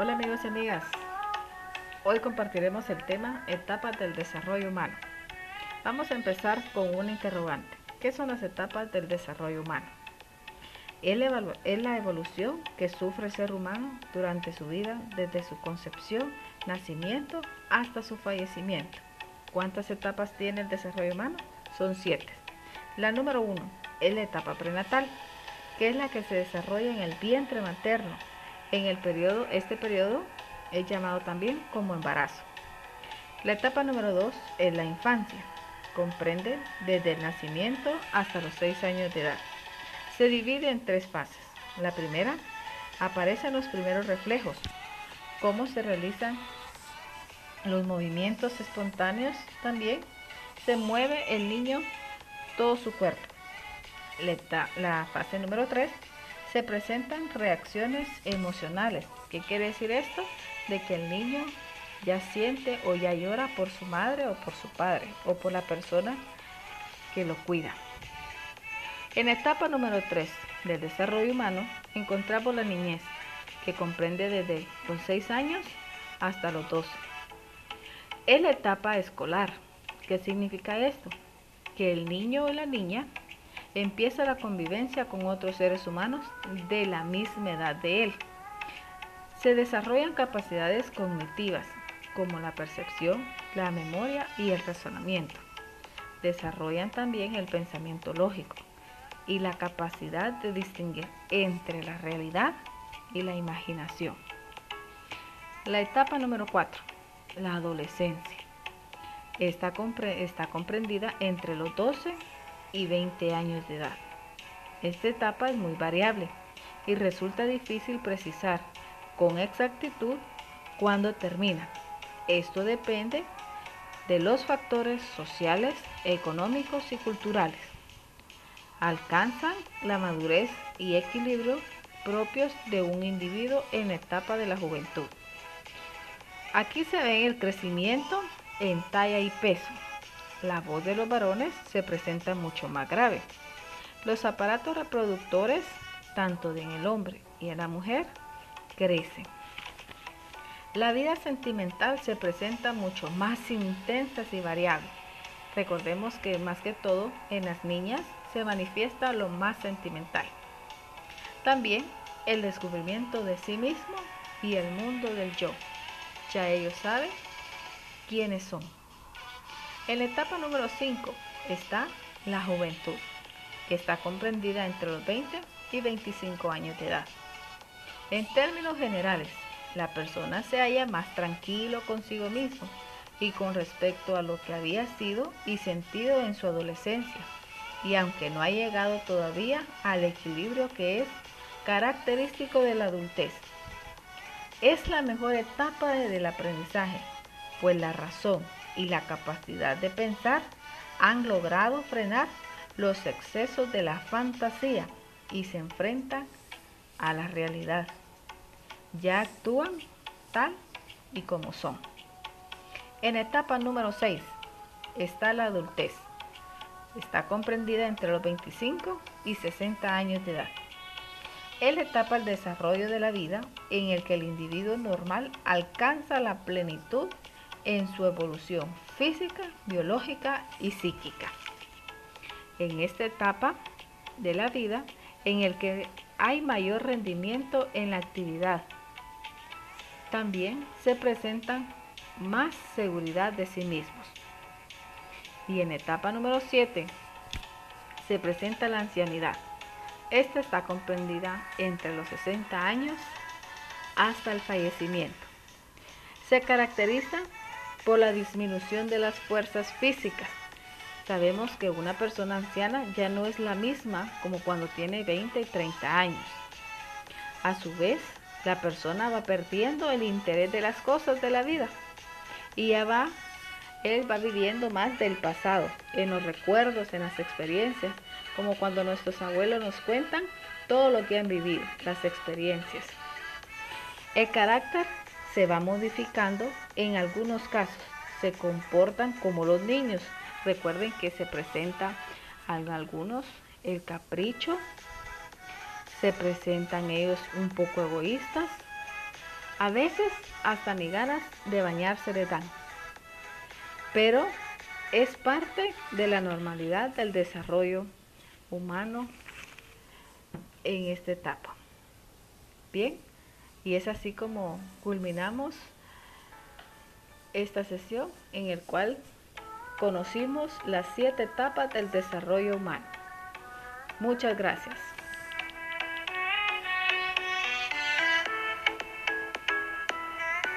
Hola amigos y amigas, hoy compartiremos el tema etapas del desarrollo humano. Vamos a empezar con un interrogante. ¿Qué son las etapas del desarrollo humano? Es la evolución que sufre el ser humano durante su vida desde su concepción, nacimiento hasta su fallecimiento. ¿Cuántas etapas tiene el desarrollo humano? Son siete. La número uno es la etapa prenatal, que es la que se desarrolla en el vientre materno. En el periodo, este periodo es llamado también como embarazo. La etapa número dos es la infancia. Comprende desde el nacimiento hasta los seis años de edad. Se divide en tres fases. La primera, aparecen los primeros reflejos, cómo se realizan los movimientos espontáneos también. Se mueve el niño todo su cuerpo. La fase número 3 se presentan reacciones emocionales. ¿Qué quiere decir esto? De que el niño ya siente o ya llora por su madre o por su padre o por la persona que lo cuida. En etapa número 3 del desarrollo humano encontramos la niñez, que comprende desde los 6 años hasta los 12. Es la etapa escolar. ¿Qué significa esto? Que el niño o la niña empieza la convivencia con otros seres humanos de la misma edad de él. Se desarrollan capacidades cognitivas como la percepción, la memoria y el razonamiento. Desarrollan también el pensamiento lógico y la capacidad de distinguir entre la realidad y la imaginación. La etapa número 4, la adolescencia. Está, está comprendida entre los 12 y 20 años de edad. Esta etapa es muy variable y resulta difícil precisar con exactitud cuándo termina. Esto depende de los factores sociales, económicos y culturales. Alcanzan la madurez y equilibrio propios de un individuo en la etapa de la juventud. Aquí se ve el crecimiento en talla y peso, la voz de los varones se presenta mucho más grave. Los aparatos reproductores, tanto en el hombre y en la mujer, crecen. La vida sentimental se presenta mucho más intensa y variable. Recordemos que más que todo en las niñas se manifiesta lo más sentimental. También el descubrimiento de sí mismo y el mundo del yo. Ya ellos saben quiénes son. En la etapa número 5 está la juventud, que está comprendida entre los 20 y 25 años de edad. En términos generales, la persona se halla más tranquilo consigo mismo y con respecto a lo que había sido y sentido en su adolescencia, y aunque no ha llegado todavía al equilibrio que es característico de la adultez. Es la mejor etapa del aprendizaje, pues la razón y la capacidad de pensar han logrado frenar los excesos de la fantasía y se enfrentan a la realidad. Ya actúan tal y como son. En etapa número 6 está la adultez. Está comprendida entre los 25 y 60 años de edad. Es la etapa del desarrollo de la vida en el que el individuo normal alcanza la plenitud en su evolución física, biológica y psíquica. En esta etapa de la vida en el que hay mayor rendimiento en la actividad, también se presentan más seguridad de sí mismos. Y en etapa número 7 se presenta la ancianidad. Esta está comprendida entre los 60 años hasta el fallecimiento. Se caracteriza por la disminución de las fuerzas físicas. Sabemos que una persona anciana ya no es la misma como cuando tiene 20 y 30 años. A su vez, la persona va perdiendo el interés de las cosas de la vida y ya va, él va viviendo más del pasado, en los recuerdos, en las experiencias, como cuando nuestros abuelos nos cuentan todo lo que han vivido, las experiencias. El carácter se va modificando en algunos casos. Se comportan como los niños. Recuerden que se presenta en algunos el capricho, se presentan ellos un poco egoístas, A veces hasta ni ganas de bañarse le dan. Pero es parte de la normalidad del desarrollo humano en esta etapa. Bien, y es así como culminamos esta sesión en el cual conocimos las siete etapas del desarrollo humano. Muchas gracias.